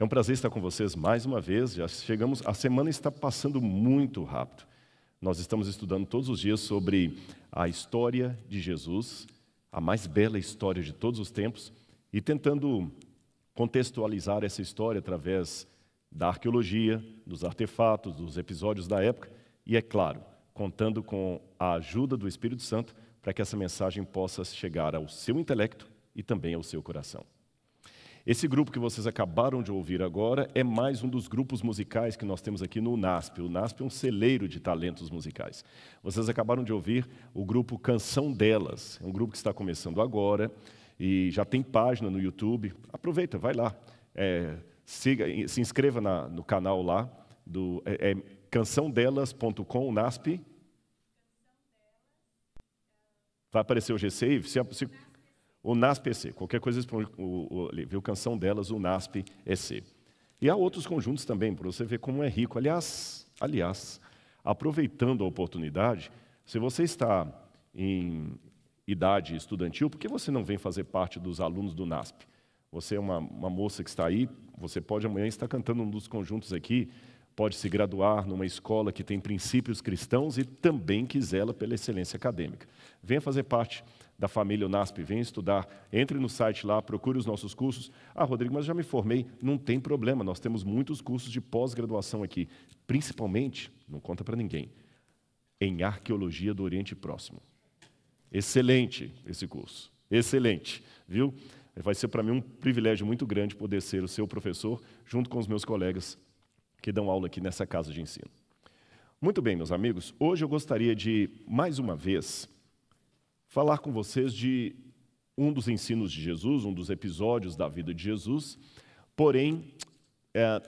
É um prazer estar com vocês mais uma vez. Já chegamos, a semana está passando muito rápido. Nós estamos estudando todos os dias sobre a história de Jesus, a mais bela história de todos os tempos, e tentando contextualizar essa história através da arqueologia, dos artefatos, dos episódios da época, e é claro, contando com a ajuda do Espírito Santo para que essa mensagem possa chegar ao seu intelecto e também ao seu coração. Esse grupo que vocês acabaram de ouvir agora é mais um dos grupos musicais que nós temos aqui no UNASP. O UNASP é um celeiro de talentos musicais. Vocês acabaram de ouvir o grupo Canção Delas, é um grupo que está começando agora e já tem página no YouTube. Aproveita, vai lá, é, siga, se inscreva na, no canal lá, do, é, é cançãodelas.com, UNASP. Vai aparecer o G-Save. Se, se, o NASP-EC. Qualquer coisa, o, o, viu canção delas, o NASP-EC. E há outros conjuntos também, para você ver como é rico. Aliás, aliás, aproveitando a oportunidade, se você está em idade estudantil, por que você não vem fazer parte dos alunos do NASP? Você é uma, uma moça que está aí, você pode amanhã estar cantando um dos conjuntos aqui, pode se graduar numa escola que tem princípios cristãos e também que zela pela excelência acadêmica. Venha fazer parte da família UNASP, venha estudar, entre no site lá, procure os nossos cursos. Ah, Rodrigo, mas já me formei. Não tem problema, nós temos muitos cursos de pós-graduação aqui, principalmente, não conta para ninguém, em Arqueologia do Oriente Próximo. Excelente esse curso, excelente, viu? Vai ser para mim um privilégio muito grande poder ser o seu professor, junto com os meus colegas que dão aula aqui nessa casa de ensino. Muito bem, meus amigos, hoje eu gostaria de, mais uma vez, falar com vocês de um dos ensinos de Jesus, um dos episódios da vida de Jesus, porém, é,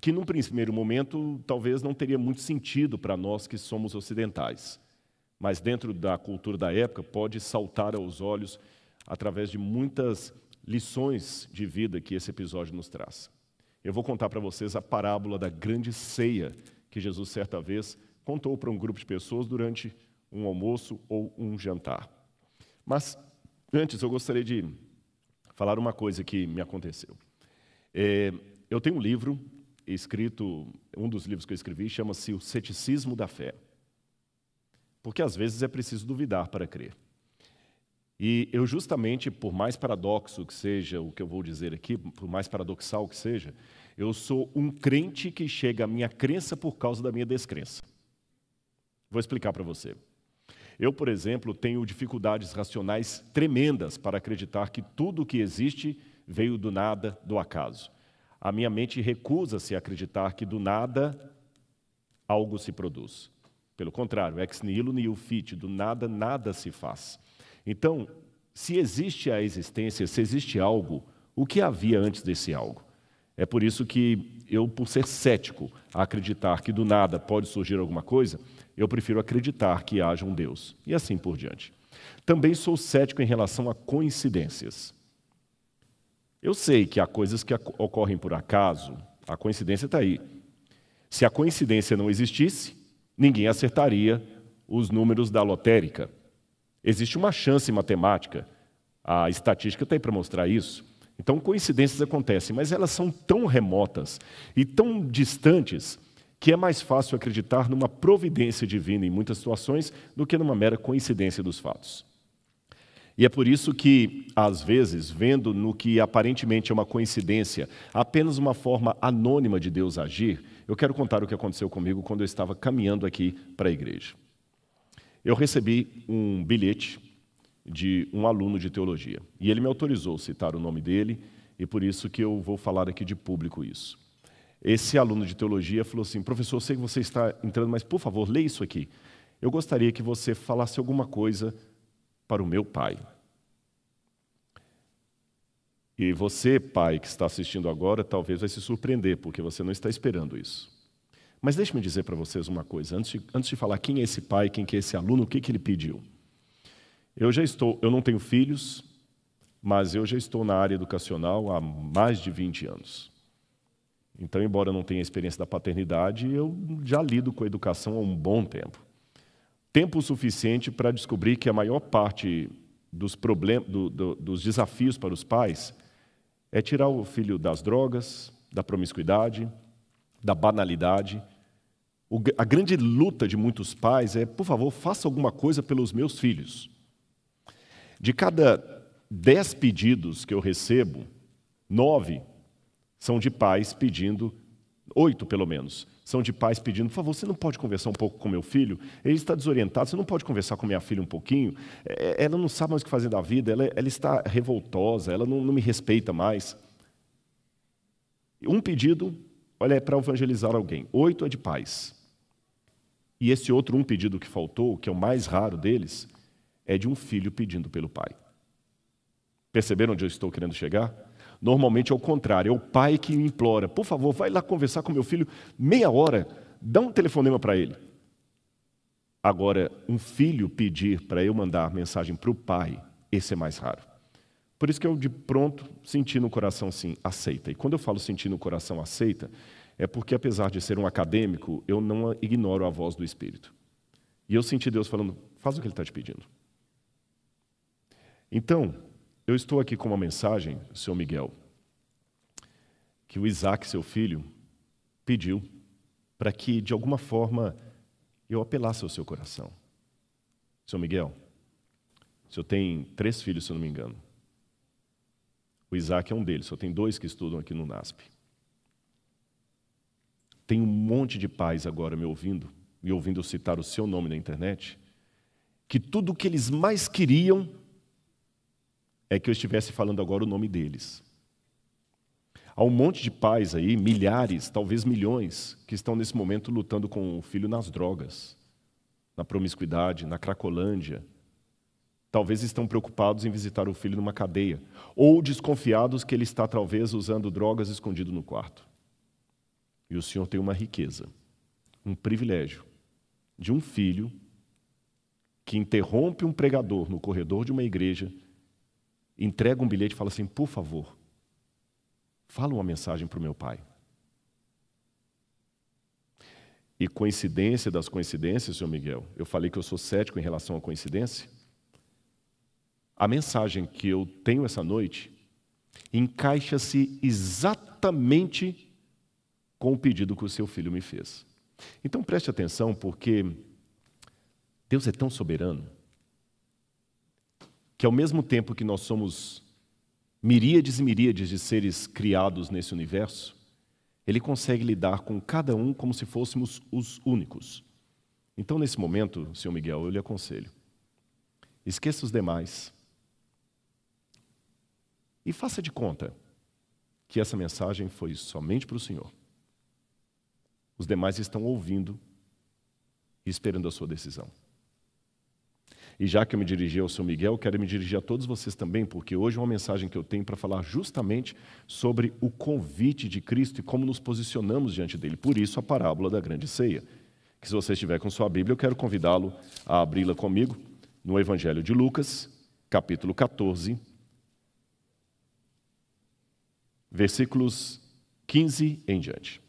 que num primeiro momento talvez não teria muito sentido para nós que somos ocidentais, mas dentro da cultura da época pode saltar aos olhos através de muitas lições de vida que esse episódio nos traz. Eu vou contar para vocês a parábola da grande ceia que Jesus certa vez contou para um grupo de pessoas durante um almoço ou um jantar. Mas antes eu gostaria de falar uma coisa que me aconteceu. É, eu tenho um livro escrito, um dos livros que eu escrevi chama-se O Ceticismo da Fé. Porque às vezes é preciso duvidar para crer. E eu justamente, por mais paradoxo que seja o que eu vou dizer aqui, por mais paradoxal que seja, eu sou um crente que chega à minha crença por causa da minha descrença. Vou explicar para você. Eu, por exemplo, tenho dificuldades racionais tremendas para acreditar que tudo o que existe veio do nada, do acaso. A minha mente recusa-se a acreditar que do nada algo se produz. Pelo contrário, ex nihilo nihil fit, do nada nada se faz. Então, se existe a existência, se existe algo, o que havia antes desse algo? É por isso que eu, por ser cético a acreditar que do nada pode surgir alguma coisa, eu prefiro acreditar que haja um Deus. E assim por diante. Também sou cético em relação a coincidências. Eu sei que há coisas que ocorrem por acaso, a coincidência está aí. Se a coincidência não existisse, ninguém acertaria os números da lotérica. Existe uma chance matemática, a estatística aí para mostrar isso. Então, coincidências acontecem, mas elas são tão remotas e tão distantes que é mais fácil acreditar numa providência divina em muitas situações do que numa mera coincidência dos fatos. E é por isso que, às vezes, vendo no que aparentemente é uma coincidência, apenas uma forma anônima de Deus agir, eu quero contar o que aconteceu comigo quando eu estava caminhando aqui para a igreja. Eu recebi um bilhete de um aluno de teologia, e ele me autorizou a citar o nome dele, e por isso que eu vou falar aqui de público isso. Esse aluno de teologia falou assim: professor, sei que você está entrando, mas por favor, leia isso aqui. Eu gostaria que você falasse alguma coisa para o meu pai. E você, pai, que está assistindo agora, talvez vai se surpreender, porque você não está esperando isso. Mas deixe-me dizer para vocês uma coisa, antes de, antes de falar quem é esse pai, quem é esse aluno, o que, que ele pediu. Eu já estou, eu não tenho filhos, mas eu já estou na área educacional há mais de 20 anos. Então, embora eu não tenha experiência da paternidade, eu já lido com a educação há um bom tempo. Tempo suficiente para descobrir que a maior parte dos, problemas, do, do, dos desafios para os pais é tirar o filho das drogas, da promiscuidade, da banalidade. a grande luta de muitos pais é, por favor, faça alguma coisa pelos meus filhos. De cada dez pedidos que eu recebo, nove são de pais pedindo, oito pelo menos, são de pais pedindo, por favor, você não pode conversar um pouco com meu filho? Ele está desorientado, você não pode conversar com minha filha um pouquinho? É, é, ela não sabe mais o que fazer da vida, ela, ela está revoltosa, ela não, não me respeita mais. Um pedido, olha, é para evangelizar alguém. Oito é de pais. E esse outro um pedido que faltou, que é o mais raro deles, é de um filho pedindo pelo pai. Perceberam onde eu estou querendo chegar? Normalmente é o contrário, é o pai que implora: por favor, vai lá conversar com meu filho meia hora, dá um telefonema para ele. Agora, um filho pedir para eu mandar mensagem para o pai, esse é mais raro. Por isso que eu, de pronto, senti no coração sim, aceita. E quando eu falo sentir no coração aceita, é porque, apesar de ser um acadêmico, eu não ignoro a voz do Espírito. E eu senti Deus falando: faz o que Ele está te pedindo. Então, eu estou aqui com uma mensagem, seu Miguel, que o Isaac, seu filho, pediu para que, de alguma forma, eu apelasse ao seu coração. Seu Miguel, o senhor tem três filhos, se eu não me engano. O Isaac é um deles, só tem dois que estudam aqui no NASP. Tem um monte de pais agora me ouvindo, me ouvindo citar o seu nome na internet, que tudo o que eles mais queriam é que eu estivesse falando agora o nome deles. Há um monte de pais aí, milhares, talvez milhões, que estão nesse momento lutando com o filho nas drogas, na promiscuidade, na cracolândia. Talvez estão preocupados em visitar o filho numa cadeia, ou desconfiados que ele está talvez usando drogas escondido no quarto. E o Senhor tem uma riqueza, um privilégio de um filho que interrompe um pregador no corredor de uma igreja entrega um bilhete e fala assim: por favor, fala uma mensagem para o meu pai. E coincidência das coincidências, senhor Miguel, eu falei que eu sou cético em relação à coincidência. A mensagem que eu tenho essa noite encaixa-se exatamente com o pedido que o seu filho me fez. Então preste atenção, porque Deus é tão soberano que ao mesmo tempo que nós somos miríades e miríades de seres criados nesse universo, ele consegue lidar com cada um como se fôssemos os únicos. Então, nesse momento, senhor Miguel, eu lhe aconselho: esqueça os demais e faça de conta que essa mensagem foi somente para o Senhor. Os demais estão ouvindo e esperando a sua decisão. E já que eu me dirigi ao seu Miguel, quero me dirigir a todos vocês também, porque hoje é uma mensagem que eu tenho para falar justamente sobre o convite de Cristo e como nos posicionamos diante dele. Por isso, a parábola da grande ceia. Que se você estiver com sua Bíblia, eu quero convidá-lo a abri-la comigo no Evangelho de Lucas, capítulo 14, versículos 15 em diante.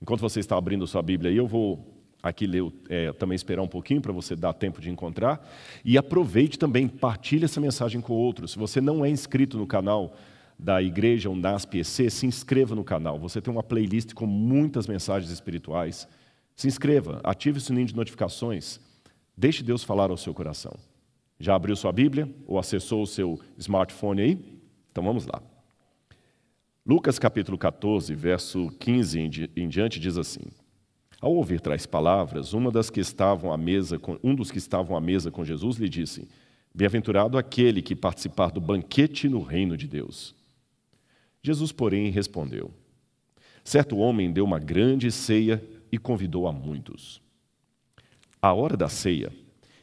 Enquanto você está abrindo sua Bíblia eu vou aqui ler, é, também esperar um pouquinho para você dar tempo de encontrar. E aproveite também, partilhe essa mensagem com outros. Se você não é inscrito no canal da igreja Unasp EC, se inscreva no canal. Você tem uma playlist com muitas mensagens espirituais. Se inscreva, ative o sininho de notificações. Deixe Deus falar ao seu coração. Já abriu sua Bíblia ou acessou o seu smartphone aí? Então vamos lá. Lucas capítulo 14, verso 15 em diante diz assim: ao ouvir tais palavras, uma das que estavam à mesa um dos que estavam à mesa com Jesus lhe disse: Bem-aventurado aquele que participar do banquete no reino de Deus. Jesus, porém, respondeu: Certo homem deu uma grande ceia e convidou a muitos. À hora da ceia,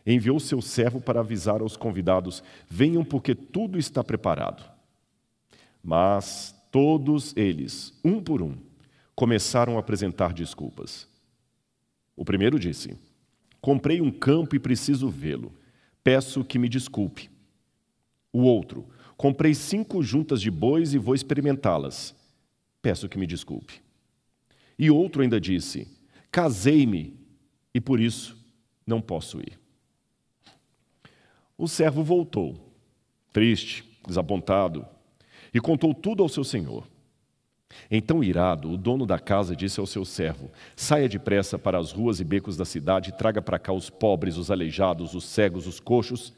enviou seu servo para avisar aos convidados: Venham, porque tudo está preparado. Mas todos eles, um por um, começaram a apresentar desculpas. O primeiro disse: Comprei um campo e preciso vê-lo. Peço que me desculpe. O outro: Comprei cinco juntas de bois e vou experimentá-las. Peço que me desculpe. E outro ainda disse: Casei-me e por isso não posso ir. O servo voltou, triste, desapontado, e contou tudo ao seu senhor. Então, irado, o dono da casa disse ao seu servo: Saia depressa para as ruas e becos da cidade e traga para cá os pobres, os aleijados, os cegos, os coxos.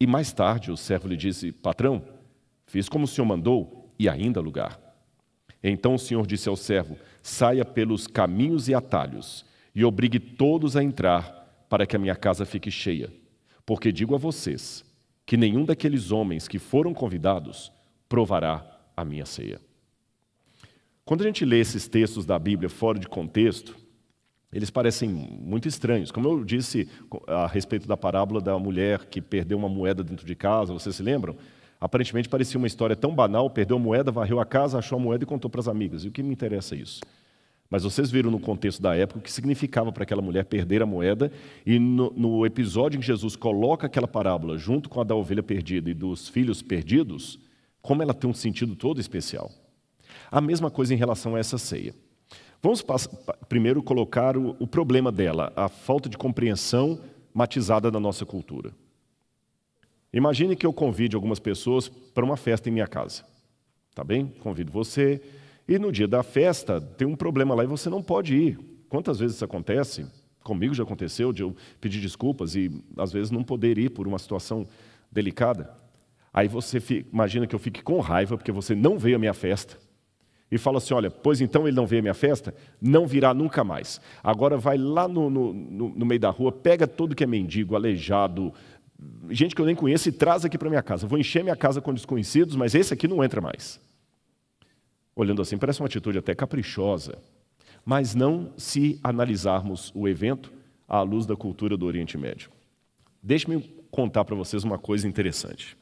E mais tarde o servo lhe disse: Patrão, fiz como o senhor mandou e ainda lugar. Então o senhor disse ao servo: Saia pelos caminhos e atalhos e obrigue todos a entrar para que a minha casa fique cheia. Porque digo a vocês que nenhum daqueles homens que foram convidados provará a minha ceia. Quando a gente lê esses textos da Bíblia fora de contexto, eles parecem muito estranhos. Como eu disse a respeito da parábola da mulher que perdeu uma moeda dentro de casa, vocês se lembram? Aparentemente parecia uma história tão banal, perdeu a moeda, varreu a casa, achou a moeda e contou para as amigas. E o que me interessa é isso? Mas vocês viram no contexto da época o que significava para aquela mulher perder a moeda, e no, no, episódio em que Jesus coloca aquela parábola junto com a da ovelha perdida e dos filhos perdidos, como ela tem um sentido todo especial. A mesma coisa em relação a essa ceia. Vamos primeiro colocar o, problema dela, a falta de compreensão matizada na nossa cultura. Imagine que eu convide algumas pessoas para uma festa em minha casa. Tá bem? Convido você. E no dia da festa tem um problema lá e você não pode ir. Quantas vezes isso acontece? Comigo já aconteceu de eu pedir desculpas e às vezes não poder ir por uma situação delicada. Aí você fica, imagina que eu fique com raiva porque você não veio à minha festa e fala assim: olha, pois então ele não veio à minha festa, não virá nunca mais. Agora vai lá no, no, no, meio da rua, pega todo que é mendigo, aleijado, gente que eu nem conheço e traz aqui para minha casa. vou encher minha casa com desconhecidos, mas esse aqui não entra mais. Olhando assim, parece uma atitude até caprichosa, mas não se analisarmos o evento à luz da cultura do Oriente Médio. Deixe-me contar para vocês uma coisa interessante.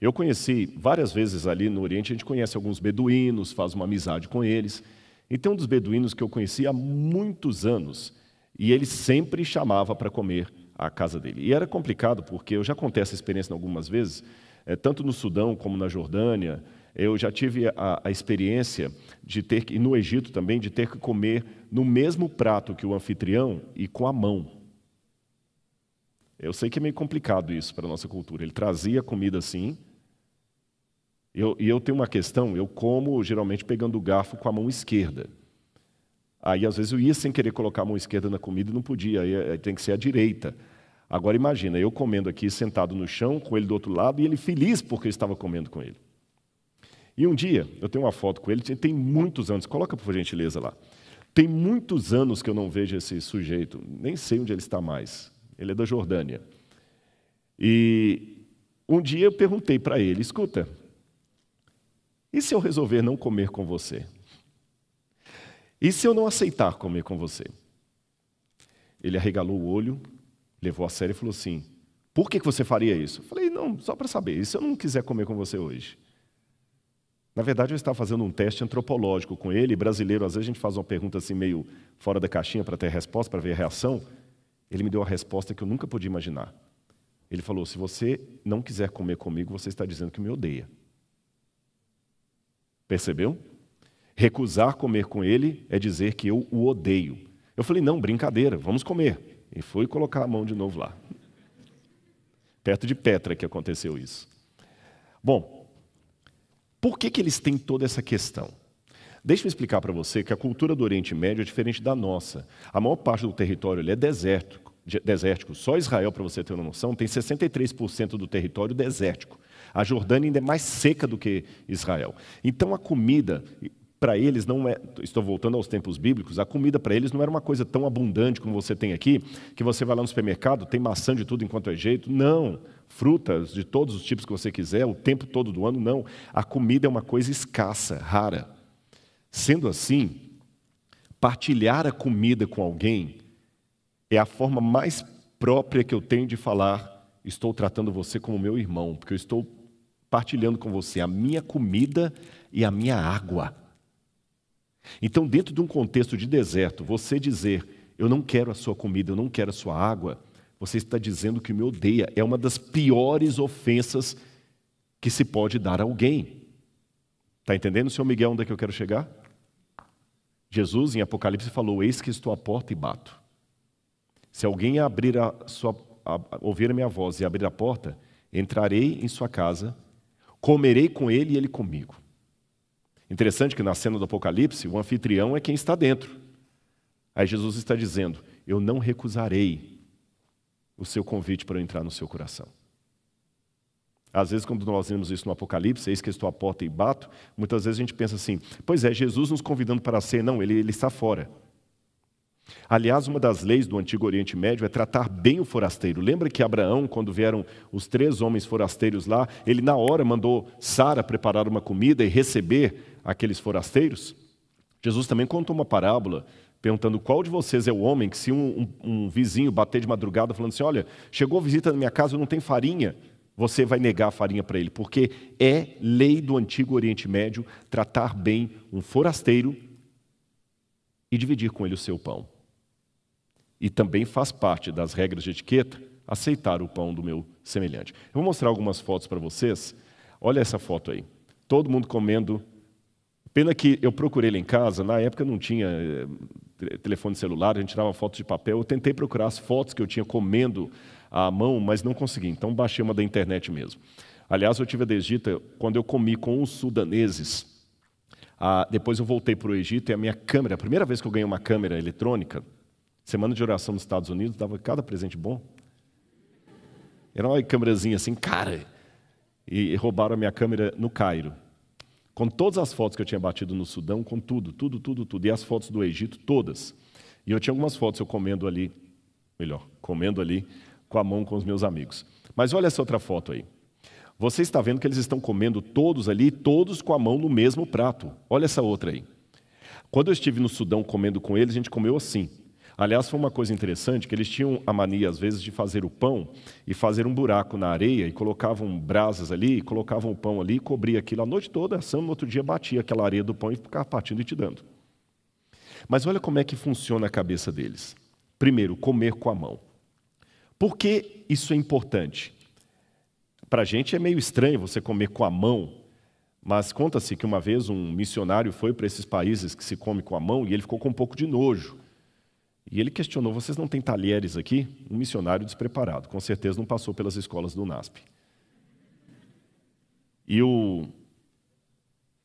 Eu conheci várias vezes ali no Oriente, a gente conhece alguns beduínos, faz uma amizade com eles. E tem um dos beduínos que eu conheci há muitos anos, e ele sempre chamava para comer à casa dele. E era complicado, porque eu já contei essa experiência algumas vezes, é, tanto no Sudão como na Jordânia, eu já tive a, a, experiência de ter e no Egito também, de ter que comer no mesmo prato que o anfitrião e com a mão. Eu sei que é meio complicado isso para a nossa cultura. Ele trazia comida assim, e eu tenho uma questão, eu como geralmente pegando o garfo com a mão esquerda. Aí às vezes eu ia sem querer colocar a mão esquerda na comida e não podia, aí, aí tem que ser a direita. Agora imagina, eu comendo aqui sentado no chão, com ele do outro lado, e ele feliz porque eu estava comendo com ele. E um dia, eu tenho uma foto com ele, tem muitos anos, coloca por gentileza lá. Tem muitos anos que eu não vejo esse sujeito, nem sei onde ele está mais. Ele é da Jordânia. E um dia eu perguntei para ele: escuta, e se eu resolver não comer com você? E se eu não aceitar comer com você? Ele arregalou o olho, levou a sério e falou assim: Por que você faria isso? Eu falei: Não, só para saber. E se eu não quiser comer com você hoje? Na verdade, eu estava fazendo um teste antropológico com ele. Brasileiro, às vezes a gente faz uma pergunta assim meio fora da caixinha para ter resposta, para ver a reação. Ele me deu a resposta que eu nunca podia imaginar. Ele falou: Se você não quiser comer comigo, você está dizendo que me odeia. Percebeu? Recusar comer com ele é dizer que eu o odeio. Eu falei, não, brincadeira, vamos comer. E fui colocar a mão de novo lá. Perto de Petra que aconteceu isso. Bom, por que, que eles têm toda essa questão? Deixa eu explicar para você que a cultura do Oriente Médio é diferente da nossa. A maior parte do território é desértico, desértico. Só Israel, para você ter uma noção, tem 63% do território desértico. A Jordânia ainda é mais seca do que Israel. Então a comida para eles não é, estou voltando aos tempos bíblicos, a comida para eles não era uma coisa tão abundante como você tem aqui, que você vai lá no supermercado, tem maçã de tudo enquanto é jeito. Não, frutas de todos os tipos que você quiser, o tempo todo do ano, não. A comida é uma coisa escassa, rara. Sendo assim, partilhar a comida com alguém é a forma mais própria que eu tenho de falar, estou tratando você como meu irmão, porque eu estou partilhando com você a minha comida e a minha água. Então, dentro de um contexto de deserto, você dizer, eu não quero a sua comida, eu não quero a sua água, você está dizendo que me odeia. É uma das piores ofensas que se pode dar a alguém. Está entendendo, senhor Miguel, onde é que eu quero chegar? Jesus, em Apocalipse, falou: Eis que estou à porta e bato. Se alguém abrir a sua, a, ouvir a minha voz e abrir a porta, entrarei em sua casa Comerei com ele e ele comigo. Interessante que na cena do Apocalipse, o anfitrião é quem está dentro. Aí Jesus está dizendo: Eu não recusarei o seu convite para eu entrar no seu coração. Às vezes, quando nós vemos isso no Apocalipse, eis que estou à porta e bato, muitas vezes a gente pensa assim: pois é, Jesus nos convidando para ser. Não, ele, ele está fora. Aliás, uma das leis do Antigo Oriente Médio é tratar bem o forasteiro. Lembra que Abraão, quando vieram os três homens forasteiros lá, ele na hora mandou Sara preparar uma comida e receber aqueles forasteiros? Jesus também contou uma parábola perguntando qual de vocês é o homem que se um, um, um vizinho bater de madrugada falando assim, olha, chegou visita na minha casa, não tem farinha, você vai negar a farinha para ele, porque é lei do Antigo Oriente Médio tratar bem um forasteiro e dividir com ele o seu pão. E também faz parte das regras de etiqueta aceitar o pão do meu semelhante. Eu vou mostrar algumas fotos para vocês. Olha essa foto aí. Todo mundo comendo. Pena que eu procurei lá em casa, na época não tinha eh, telefone celular, a gente tirava fotos de papel. Eu tentei procurar as fotos que eu tinha comendo à mão, mas não consegui. Então baixei uma da internet mesmo. Aliás, eu tive a desdita quando eu comi com os sudaneses. Ah, depois eu voltei para o Egito e a minha câmera, a primeira vez que eu ganhei uma câmera eletrônica, Semana de oração nos Estados Unidos, dava cada presente bom. Era uma câmerazinha assim, cara. E roubaram a minha câmera no Cairo. Com todas as fotos que eu tinha batido no Sudão, com tudo, tudo, tudo, tudo. E as fotos do Egito, todas. E eu tinha algumas fotos eu comendo ali, melhor, comendo ali com a mão com os meus amigos. Mas olha essa outra foto aí. Você está vendo que eles estão comendo todos ali, todos com a mão no mesmo prato. Olha essa outra aí. Quando eu estive no Sudão comendo com eles, a gente comeu assim. Aliás, foi uma coisa interessante que eles tinham a mania, às vezes, de fazer o pão e fazer um buraco na areia e colocavam brasas ali, colocavam o pão ali, cobria aquilo a noite toda, assando, no outro dia batia aquela areia do pão e ficava partindo e te dando. Mas olha como é que funciona a cabeça deles. Primeiro, comer com a mão. Por que isso é importante? Para a gente é meio estranho você comer com a mão, mas conta-se que uma vez um missionário foi para esses países que se come com a mão e ele ficou com um pouco de nojo. E ele questionou: vocês não têm talheres aqui? Um missionário despreparado, com certeza não passou pelas escolas do NASP. E o,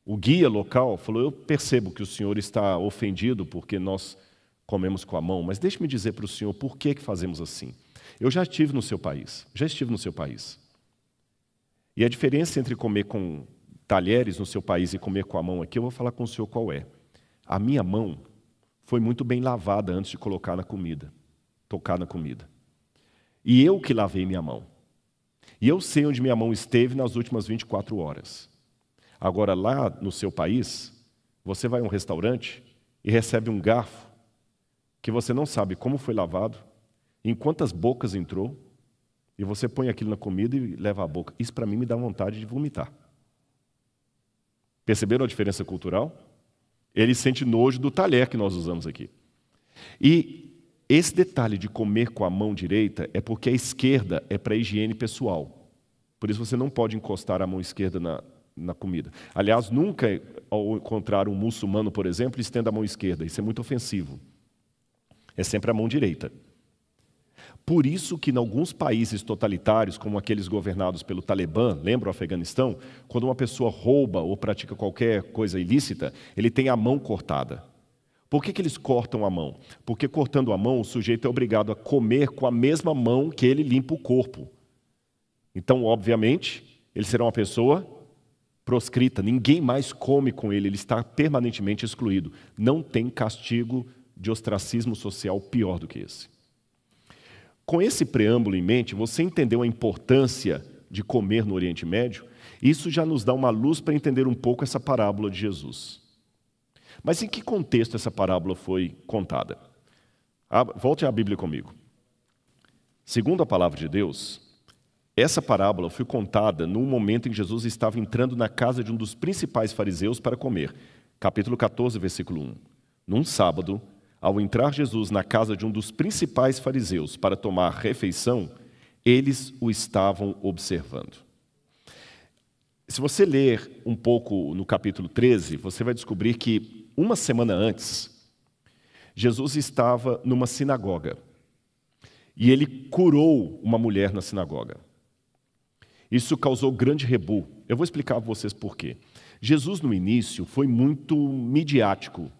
o guia local falou: Eu percebo que o senhor está ofendido porque nós comemos com a mão, mas deixe-me dizer para o senhor por que, que fazemos assim. Eu já estive no seu país, já estive no seu país. E a diferença entre comer com talheres no seu país e comer com a mão aqui, eu vou falar com o senhor qual é. A minha mão foi muito bem lavada antes de colocar na comida, tocar na comida. E eu que lavei minha mão. E eu sei onde minha mão esteve nas últimas 24 horas. Agora, lá no seu país, você vai a um restaurante e recebe um garfo que você não sabe como foi lavado, em quantas bocas entrou, e você põe aquilo na comida e leva à boca. Isso para mim me dá vontade de vomitar. Perceberam a diferença cultural? Ele sente nojo do talher que nós usamos aqui. E esse detalhe de comer com a mão direita é porque a esquerda é para higiene pessoal. Por isso você não pode encostar a mão esquerda na, na comida. Aliás, nunca, ao encontrar um muçulmano, por exemplo, estenda a mão esquerda. Isso é muito ofensivo. É sempre a mão direita. Por isso que em alguns países totalitários, como aqueles governados pelo Talibã, lembra o Afeganistão? Quando uma pessoa rouba ou pratica qualquer coisa ilícita, ele tem a mão cortada. Por que, que eles cortam a mão? Porque cortando a mão, o sujeito é obrigado a comer com a mesma mão que ele limpa o corpo. Então, obviamente, ele será uma pessoa proscrita, ninguém mais come com ele, ele está permanentemente excluído. Não tem castigo de ostracismo social pior do que esse. Com esse preâmbulo em mente, você entendeu a importância de comer no Oriente Médio? Isso já nos dá uma luz para entender um pouco essa parábola de Jesus. Mas em que contexto essa parábola foi contada? Volte à Bíblia comigo. Segundo a palavra de Deus, essa parábola foi contada no momento em que Jesus estava entrando na casa de um dos principais fariseus para comer. Capítulo 14, versículo 1. Num sábado, ao entrar Jesus na casa de um dos principais fariseus para tomar refeição, eles o estavam observando. Se você ler um pouco no capítulo 13, você vai descobrir que uma semana antes, Jesus estava numa sinagoga e ele curou uma mulher na sinagoga. Isso causou grande rebu. Eu vou explicar a vocês por quê. Jesus, no início, foi muito midiático,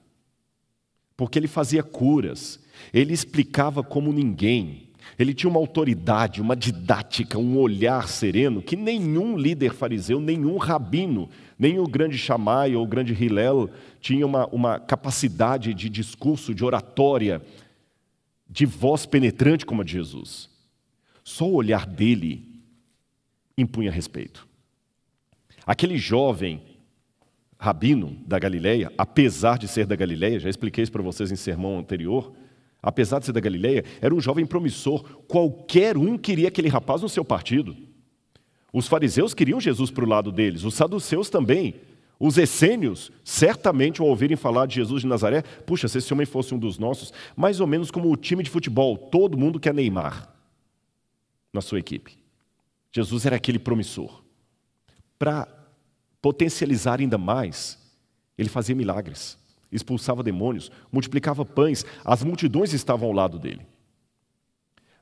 porque ele fazia curas, ele explicava como ninguém, ele tinha uma autoridade, uma didática, um olhar sereno que nenhum líder fariseu, nenhum rabino, nem o grande Shammai ou o grande Hillel tinha uma, uma capacidade de discurso, de oratória, de voz penetrante como a de Jesus. Só o olhar dele impunha respeito. Aquele jovem rabino da Galileia, apesar de ser da Galileia, já expliquei isso para vocês em sermão anterior, apesar de ser da Galileia, era um jovem promissor. Qualquer um queria aquele rapaz no seu partido. Os fariseus queriam Jesus para o lado deles, os saduceus também. Os essênios, certamente, ao ouvirem falar de Jesus de Nazaré, puxa, se esse homem fosse um dos nossos, mais ou menos como o time de futebol, todo mundo quer Neymar na sua equipe. Jesus era aquele promissor. Para potencializar ainda mais, ele fazia milagres expulsava demônios, multiplicava pães, as multidões estavam ao lado dele.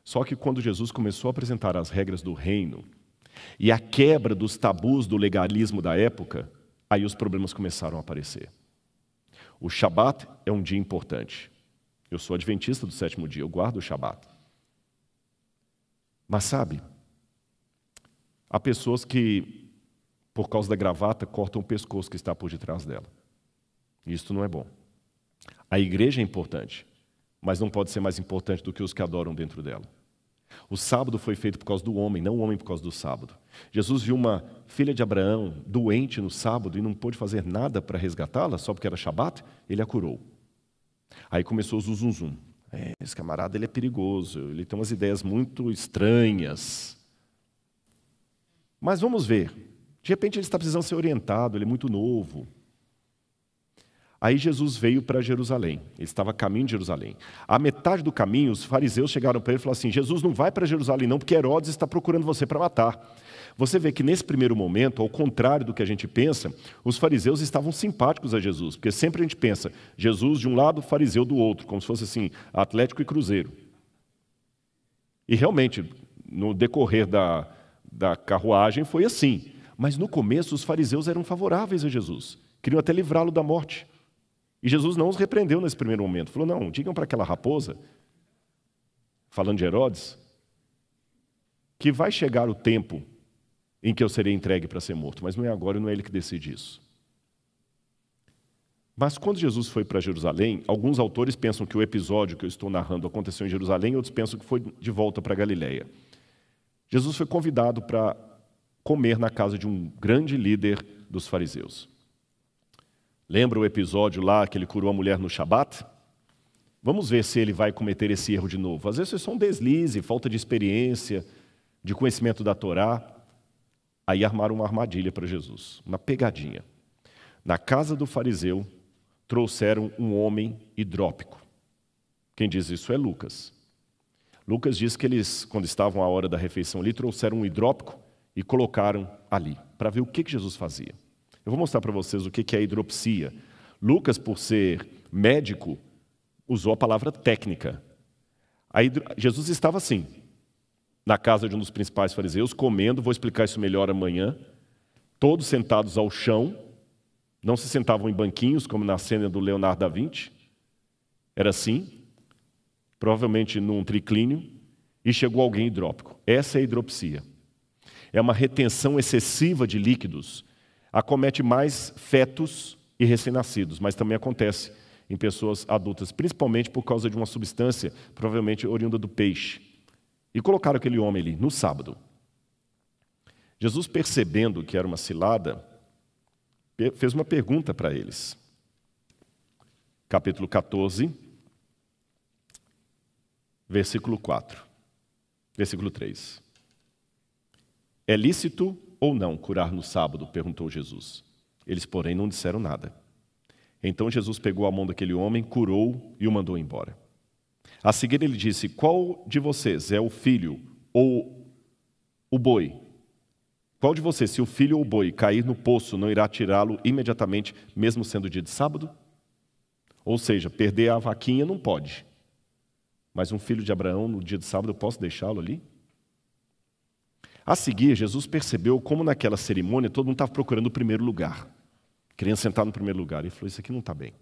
Só que quando Jesus começou a apresentar as regras do reino e a quebra dos tabus do legalismo da época, aí os problemas começaram a aparecer. O Shabat é um dia importante. Eu sou adventista do sétimo dia, eu guardo o Shabat. Mas sabe, há pessoas que, por causa da gravata, cortam o pescoço que está por detrás dela. Isto não é bom. A igreja é importante, mas não pode ser mais importante do que os que adoram dentro dela. O sábado foi feito por causa do homem, não o homem por causa do sábado. Jesus viu uma filha de Abraão doente no sábado e não pôde fazer nada para resgatá-la, só porque era Shabat, ele a curou. Aí começou o zum. É, esse camarada ele é perigoso, ele tem umas ideias muito estranhas. Mas vamos ver. De repente ele está precisando ser orientado, ele é muito novo. Aí Jesus veio para Jerusalém, ele estava a caminho de Jerusalém. A metade do caminho, os fariseus chegaram para ele e falaram assim: Jesus não vai para Jerusalém, não, porque Herodes está procurando você para matar. Você vê que nesse primeiro momento, ao contrário do que a gente pensa, os fariseus estavam simpáticos a Jesus, porque sempre a gente pensa Jesus de um lado, fariseu do outro, como se fosse assim, Atlético e Cruzeiro. E realmente, no decorrer da, da carruagem foi assim. Mas no começo, os fariseus eram favoráveis a Jesus, queriam até livrá-lo da morte. E Jesus não os repreendeu nesse primeiro momento. Falou: não, digam para aquela raposa, falando de Herodes, que vai chegar o tempo em que eu serei entregue para ser morto, mas não é agora, não é ele que decide isso. Mas quando Jesus foi para Jerusalém, alguns autores pensam que o episódio que eu estou narrando aconteceu em Jerusalém, outros pensam que foi de volta para Galiléia. Jesus foi convidado para comer na casa de um grande líder dos fariseus. Lembra o episódio lá que ele curou a mulher no Shabat? Vamos ver se ele vai cometer esse erro de novo. Às vezes foi só um deslize, falta de experiência, de conhecimento da Torá. Aí armaram uma armadilha para Jesus, uma pegadinha. Na casa do fariseu, trouxeram um homem hidrópico. Quem diz isso é Lucas. Lucas diz que eles, quando estavam à hora da refeição ali, trouxeram um hidrópico e colocaram ali, para ver o que Jesus fazia. Eu vou mostrar para vocês o que é a hidropsia. Lucas, por ser médico, usou a palavra técnica. A hidro... Jesus estava assim, na casa de um dos principais fariseus, comendo, vou explicar isso melhor amanhã, todos sentados ao chão, não se sentavam em banquinhos, como na cena do Leonardo da Vinci, era assim, provavelmente num triclínio, e chegou alguém hidrópico. Essa é a hidropsia. É uma retenção excessiva de líquidos acomete mais fetos e recém-nascidos, mas também acontece em pessoas adultas, principalmente por causa de uma substância, provavelmente oriunda do peixe. E colocaram aquele homem ali no sábado. Jesus, percebendo que era uma cilada, fez uma pergunta para eles. Capítulo 14, versículo 4. Versículo 3. É lícito ou não curar no sábado? perguntou Jesus. Eles, porém, não disseram nada. Então Jesus pegou a mão daquele homem, curou e o mandou embora. A seguir ele disse: Qual de vocês é o filho ou o boi? Qual de vocês, se o filho ou o boi cair no poço, não irá tirá-lo imediatamente, mesmo sendo dia de sábado? Ou seja, perder a vaquinha não pode. Mas um filho de Abraão, no dia de sábado, eu posso deixá-lo ali? A seguir, Jesus percebeu como naquela cerimônia todo mundo estava procurando o primeiro lugar. querendo sentar no primeiro lugar. Ele falou: Isso aqui não está bem.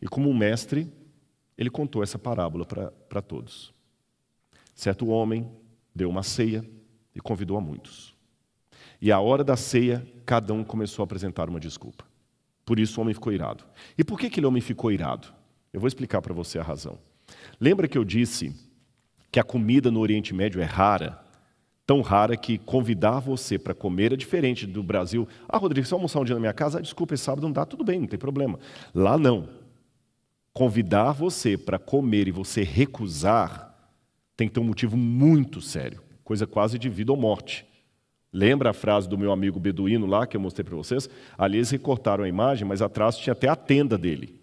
E como um mestre, ele contou essa parábola para todos. Certo homem deu uma ceia e convidou a muitos. E à hora da ceia, cada um começou a apresentar uma desculpa. Por isso o homem ficou irado. E por que aquele homem ficou irado? Eu vou explicar para você a razão. Lembra que eu disse que a comida no Oriente Médio é rara? Tão rara que convidar você para comer é diferente do Brasil. Ah, Rodrigo, você vai almoçar um dia na minha casa? Ah, desculpa, esse sábado não dá, tudo bem, não tem problema. Lá não. Convidar você para comer e você recusar tem que ter um motivo muito sério, coisa quase de vida ou morte. Lembra a frase do meu amigo beduíno lá que eu mostrei para vocês? Ali eles recortaram a imagem, mas atrás tinha até a tenda dele.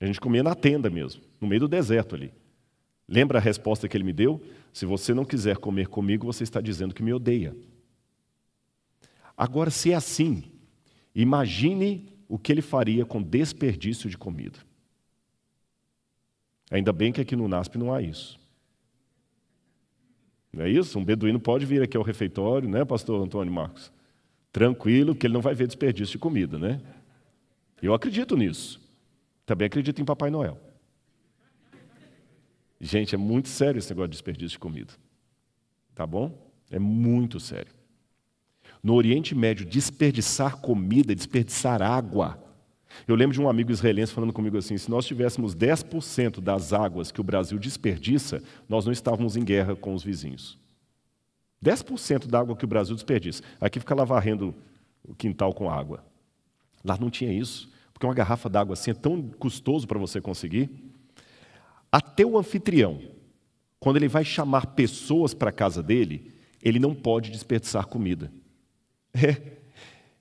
A gente comia na tenda mesmo, no meio do deserto ali. Lembra a resposta que ele me deu? Se você não quiser comer comigo, você está dizendo que me odeia. Agora, se é assim, imagine o que ele faria com desperdício de comida. Ainda bem que aqui no NASP não há isso. Não é isso? Um beduíno pode vir aqui ao refeitório, né, pastor Antônio Marcos? Tranquilo, que ele não vai ver desperdício de comida, né? Eu acredito nisso. Também acredito em Papai Noel. Gente, é muito sério esse negócio de desperdício de comida. Tá bom? É muito sério. No Oriente Médio, desperdiçar comida, desperdiçar água. Eu lembro de um amigo israelense falando comigo assim: se nós tivéssemos 10% das águas que o Brasil desperdiça, nós não estávamos em guerra com os vizinhos. 10% da água que o Brasil desperdiça. Aqui fica lá varrendo o quintal com água. Lá não tinha isso, porque uma garrafa d'água assim é tão custoso para você conseguir. Até o anfitrião, quando ele vai chamar pessoas para a casa dele, ele não pode desperdiçar comida. É.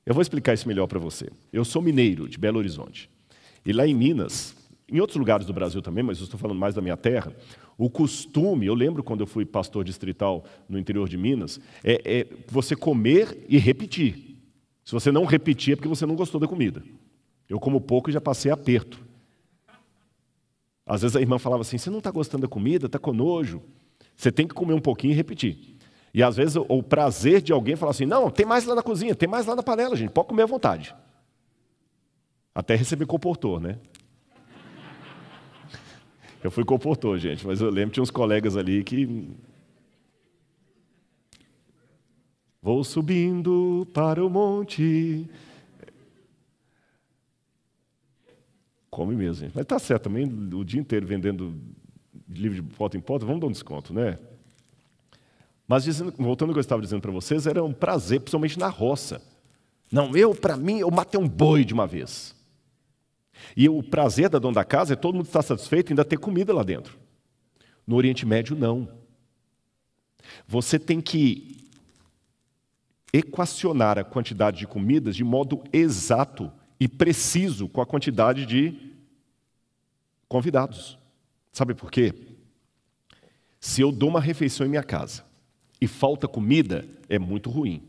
Eu vou explicar isso melhor para você. Eu sou mineiro de Belo Horizonte. E lá em Minas, em outros lugares do Brasil também, mas eu estou falando mais da minha terra, o costume, eu lembro quando eu fui pastor distrital no interior de Minas, é, é você comer e repetir. Se você não repetir é porque você não gostou da comida. Eu como pouco e já passei aperto. Às vezes a irmã falava assim: você não está gostando da comida, está com nojo. Você tem que comer um pouquinho e repetir. E às vezes o prazer de alguém falar assim: não, tem mais lá na cozinha, tem mais lá na panela, gente, pode comer à vontade. Até receber comportor, né? Eu fui comportor, gente, mas eu lembro que tinha uns colegas ali que. Vou subindo para o monte, Come mesmo. Mas está certo também, o dia inteiro vendendo livro de foto em foto, vamos dar um desconto, né? Mas dizendo, voltando ao que eu estava dizendo para vocês, era um prazer, principalmente na roça. Não, eu, para mim, eu matei um boi de uma vez. E o prazer da dona da casa é todo mundo estar satisfeito e ainda ter comida lá dentro. No Oriente Médio, não. Você tem que equacionar a quantidade de comidas de modo exato e preciso com a quantidade de convidados. Sabe por quê? Se eu dou uma refeição em minha casa e falta comida, é muito ruim.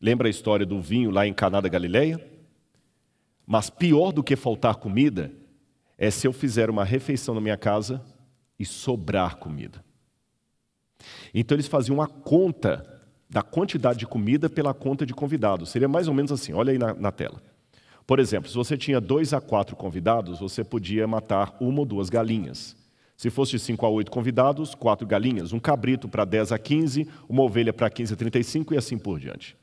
Lembra a história do vinho lá em Caná da Galileia? Mas pior do que faltar comida é se eu fizer uma refeição na minha casa e sobrar comida. Então eles faziam a conta da quantidade de comida pela conta de convidados. Seria mais ou menos assim, olha aí na, na tela. Por exemplo, se você tinha dois a quatro convidados, você podia matar uma ou duas galinhas. Se fosse 5 a 8 convidados, quatro galinhas, um cabrito para 10 a 15, uma ovelha para 15 a 35 e assim por diante.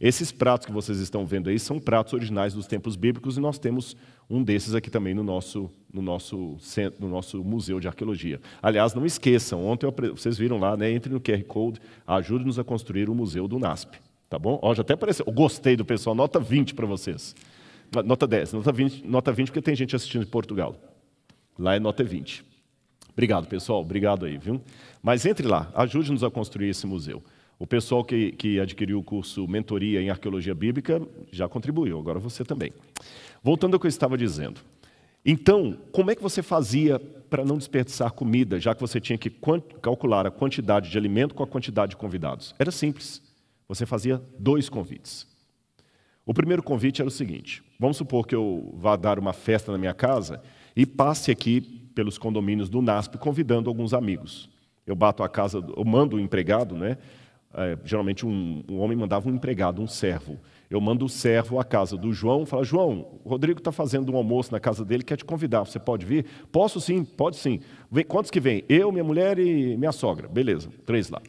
Esses pratos que vocês estão vendo aí são pratos originais dos tempos bíblicos e nós temos um desses aqui também no nosso, no nosso, centro, no nosso Museu de Arqueologia. Aliás, não esqueçam, ontem vocês viram lá, né, entre no QR Code, ajude-nos a construir o Museu do NASP. Tá bom? Ó, já até apareceu. Eu gostei do pessoal, nota 20 para vocês. Nota 10, nota 20, nota 20 porque tem gente assistindo de Portugal. Lá é nota 20. Obrigado, pessoal. Obrigado aí, viu? Mas entre lá, ajude-nos a construir esse museu. O pessoal que, que adquiriu o curso Mentoria em Arqueologia Bíblica já contribuiu, agora você também. Voltando ao que eu estava dizendo. Então, como é que você fazia para não desperdiçar comida, já que você tinha que calcular a quantidade de alimento com a quantidade de convidados? Era simples. Você fazia dois convites. O primeiro convite era o seguinte: vamos supor que eu vá dar uma festa na minha casa e passe aqui pelos condomínios do NASP convidando alguns amigos. Eu bato a casa, eu mando um empregado, né? É, geralmente um, um, homem mandava um empregado, um servo. Eu mando o servo à casa do João, fala: João, o Rodrigo está fazendo um almoço na casa dele, quer te convidar, você pode vir? Posso sim, pode sim. Vem, quantos que vem? Eu, minha mulher e minha sogra. Beleza, três lá.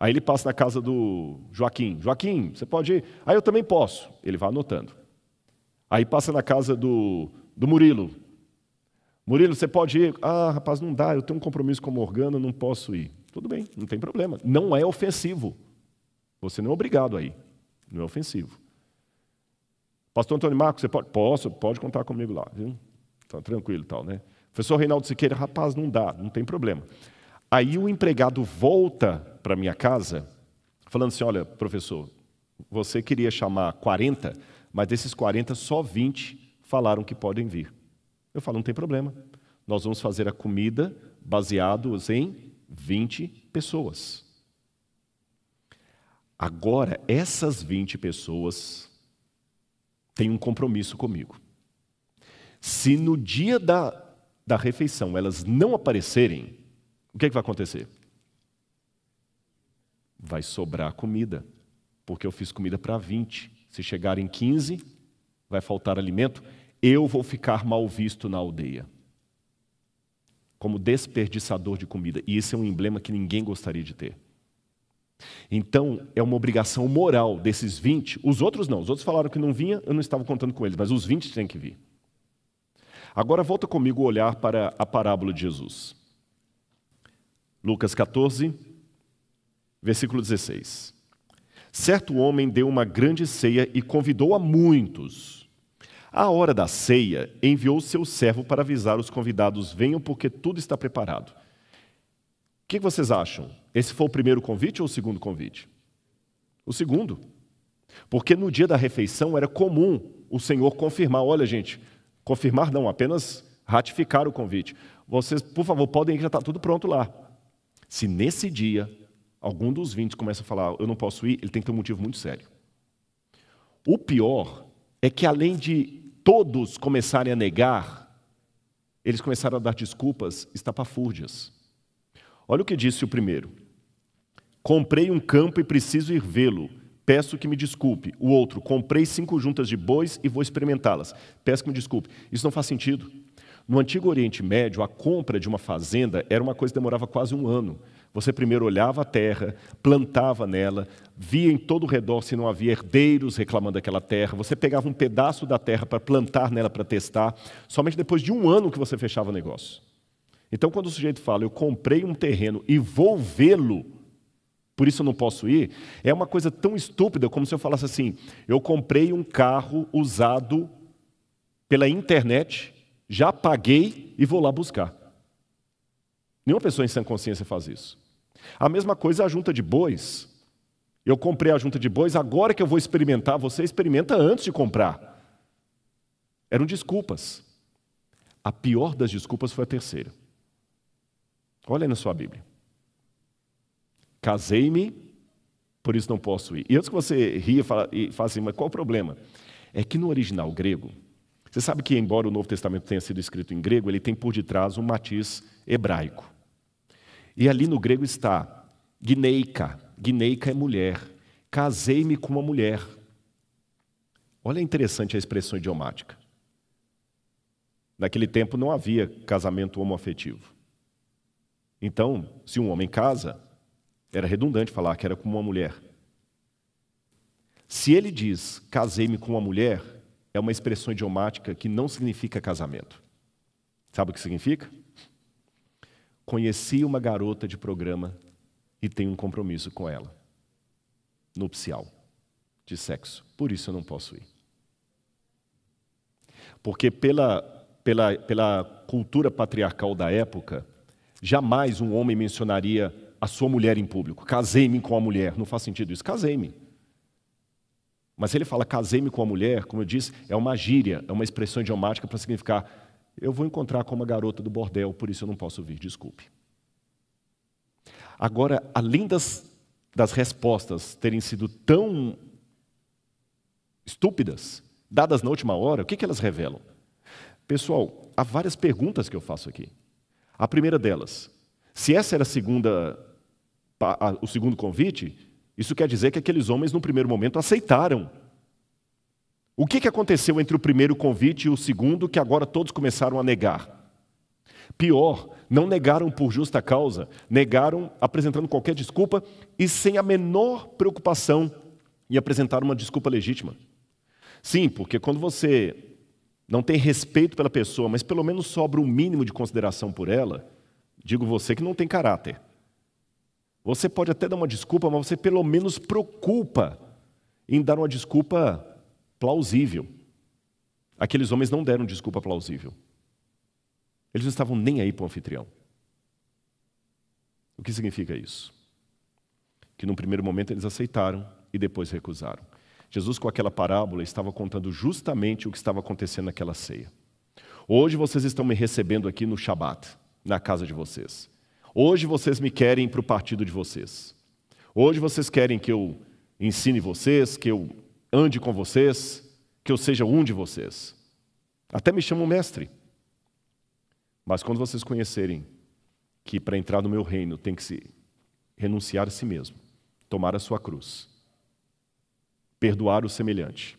Aí ele passa na casa do Joaquim. Joaquim, você pode ir? Aí eu também posso. Ele vai anotando. Aí passa na casa do, do Murilo. Murilo, você pode ir? Ah, rapaz, não dá, eu tenho um compromisso com a Morgana, não posso ir. Tudo bem, não tem problema. Não é ofensivo. Você não é obrigado a ir. Não é ofensivo. Pastor Antônio Marcos, você pode? Posso, pode contar comigo lá, viu? Tá tranquilo tal, né? Professor Reinaldo Siqueira, rapaz, não dá, não tem problema. Aí o empregado volta para minha casa, falando assim: olha, professor, você queria chamar 40, mas desses 40, só 20 falaram que podem vir. Eu falo: não tem problema. Nós vamos fazer a comida baseados em 20 pessoas. Agora, essas 20 pessoas têm um compromisso comigo. Se no dia da, da refeição elas não aparecerem, o que, é que vai acontecer? Vai sobrar comida, porque eu fiz comida para 20. Se chegarem 15, vai faltar alimento, eu vou ficar mal visto na aldeia como desperdiçador de comida. E isso é um emblema que ninguém gostaria de ter. Então, é uma obrigação moral desses 20. Os outros não. Os outros falaram que não vinha, eu não estava contando com eles, mas os 20 têm que vir. Agora, volta comigo olhar para a parábola de Jesus. Lucas 14, versículo 16. Certo homem deu uma grande ceia e convidou a muitos. À hora da ceia, enviou seu servo para avisar os convidados: venham, porque tudo está preparado. O que vocês acham? Esse foi o primeiro convite ou o segundo convite? O segundo. Porque no dia da refeição era comum o Senhor confirmar: olha, gente, confirmar não, apenas ratificar o convite. Vocês, por favor, podem ir, já está tudo pronto lá. Se nesse dia algum dos 20 começa a falar, eu não posso ir, ele tem que ter um motivo muito sério. O pior é que, além de todos começarem a negar, eles começaram a dar desculpas estapafúrdias. Olha o que disse o primeiro: Comprei um campo e preciso ir vê-lo. Peço que me desculpe. O outro: Comprei cinco juntas de bois e vou experimentá-las. Peço que me desculpe. Isso não faz sentido. No Antigo Oriente Médio, a compra de uma fazenda era uma coisa que demorava quase um ano. Você primeiro olhava a terra, plantava nela, via em todo o redor se não havia herdeiros reclamando daquela terra. Você pegava um pedaço da terra para plantar nela para testar. Somente depois de um ano que você fechava o negócio. Então, quando o sujeito fala, eu comprei um terreno e vou vê-lo, por isso eu não posso ir, é uma coisa tão estúpida como se eu falasse assim: eu comprei um carro usado pela internet já paguei e vou lá buscar. Nenhuma pessoa em sã consciência faz isso. A mesma coisa é a junta de bois. Eu comprei a junta de bois, agora que eu vou experimentar, você experimenta antes de comprar. Eram desculpas. A pior das desculpas foi a terceira. Olha aí na sua Bíblia. Casei-me, por isso não posso ir. E antes que você ria e fale assim, mas qual o problema? É que no original grego, você sabe que, embora o Novo Testamento tenha sido escrito em grego, ele tem por detrás um matiz hebraico. E ali no grego está gneica. Gneica é mulher. Casei-me com uma mulher. Olha interessante a expressão idiomática. Naquele tempo não havia casamento homoafetivo. Então, se um homem casa, era redundante falar que era com uma mulher. Se ele diz casei-me com uma mulher, é uma expressão idiomática que não significa casamento. Sabe o que significa? Conheci uma garota de programa e tenho um compromisso com ela. Nupcial, de sexo. Por isso eu não posso ir. Porque pela, pela, pela cultura patriarcal da época, jamais um homem mencionaria a sua mulher em público. Casei-me com a mulher. Não faz sentido isso. Casei-me. Mas ele fala casei-me com a mulher, como eu disse, é uma gíria, é uma expressão idiomática para significar eu vou encontrar com uma garota do bordel, por isso eu não posso vir, desculpe. Agora, além das, das respostas terem sido tão estúpidas, dadas na última hora, o que, que elas revelam? Pessoal, há várias perguntas que eu faço aqui. A primeira delas, se essa era a segunda, o segundo convite, isso quer dizer que aqueles homens, no primeiro momento, aceitaram O que, que aconteceu entre o primeiro convite e o segundo, que agora todos começaram a negar? Pior, não negaram por justa causa, negaram apresentando qualquer desculpa e sem a menor preocupação em apresentar uma desculpa legítima. Sim, porque quando você não tem respeito pela pessoa, mas pelo menos sobra um mínimo de consideração por ela, digo você que não tem caráter. Você pode até dar uma desculpa, mas você pelo menos preocupa em dar uma desculpa plausível. Aqueles homens não deram desculpa plausível. Eles não estavam nem aí para o anfitrião. O que significa isso? Que num primeiro momento eles aceitaram e depois recusaram. Jesus, com aquela parábola, estava contando justamente o que estava acontecendo naquela ceia. Hoje vocês estão me recebendo aqui no Shabat, na casa de vocês. Hoje vocês me querem para o partido de vocês. Hoje vocês querem que eu ensine vocês, que eu ande com vocês, que eu seja um de vocês. Até me chamam mestre. Mas quando vocês conhecerem que para entrar no meu reino tem que se renunciar a si mesmo, tomar a sua cruz, perdoar o semelhante,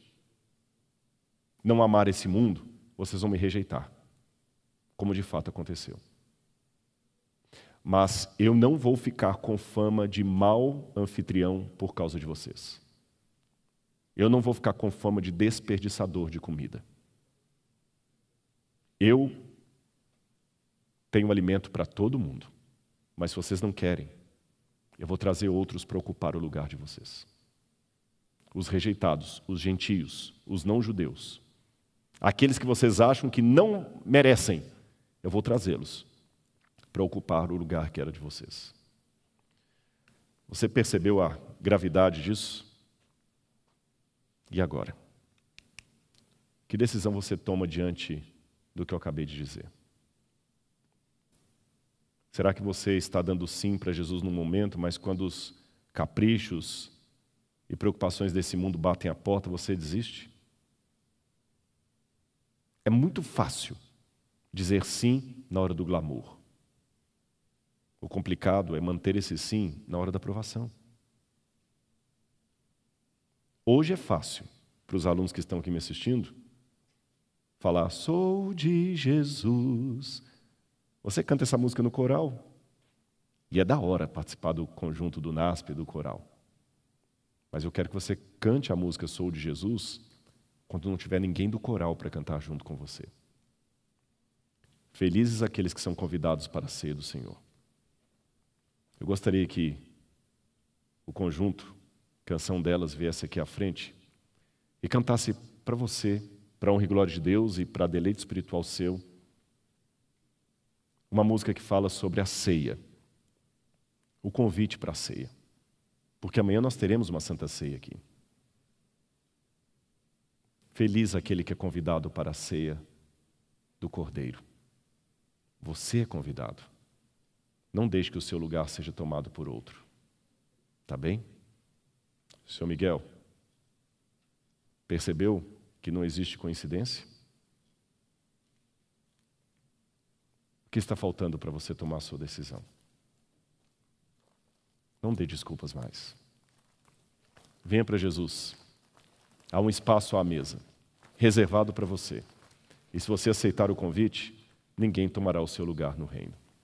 não amar esse mundo, vocês vão me rejeitar, como de fato aconteceu. Mas eu não vou ficar com fama de mau anfitrião por causa de vocês. Eu não vou ficar com fama de desperdiçador de comida. Eu tenho alimento para todo mundo, mas se vocês não querem, eu vou trazer outros para ocupar o lugar de vocês os rejeitados, os gentios, os não-judeus. Aqueles que vocês acham que não merecem, eu vou trazê-los para ocupar o lugar que era de vocês. Você percebeu a gravidade disso? E agora? Que decisão você toma diante do que eu acabei de dizer? Será que você está dando sim para Jesus no momento, mas quando os caprichos, e preocupações desse mundo batem a porta, você desiste? É muito fácil dizer sim na hora do glamour. O complicado é manter esse sim na hora da aprovação. Hoje é fácil para os alunos que estão aqui me assistindo falar: Sou de Jesus. Você canta essa música no coral e é da hora participar do conjunto do NASP e do coral. Mas eu quero que você cante a música Sou de Jesus quando não tiver ninguém do coral para cantar junto com você. Felizes aqueles que são convidados para ceia do Senhor. Eu gostaria que o conjunto, canção delas, viesse aqui à frente e cantasse para você, para honra e glória de Deus e para deleite espiritual seu, uma música que fala sobre a ceia, o convite para a ceia. Porque amanhã nós teremos uma santa ceia aqui. Feliz aquele que é convidado para a ceia do Cordeiro. Você é convidado. Não deixe que o seu lugar seja tomado por outro. Tá bem? Senhor Miguel, percebeu que não existe coincidência? O que está faltando para você tomar a sua decisão? Não dê desculpas mais. Venha para Jesus. Há um espaço à mesa, reservado para você. E se você aceitar o convite, ninguém tomará o seu lugar no reino.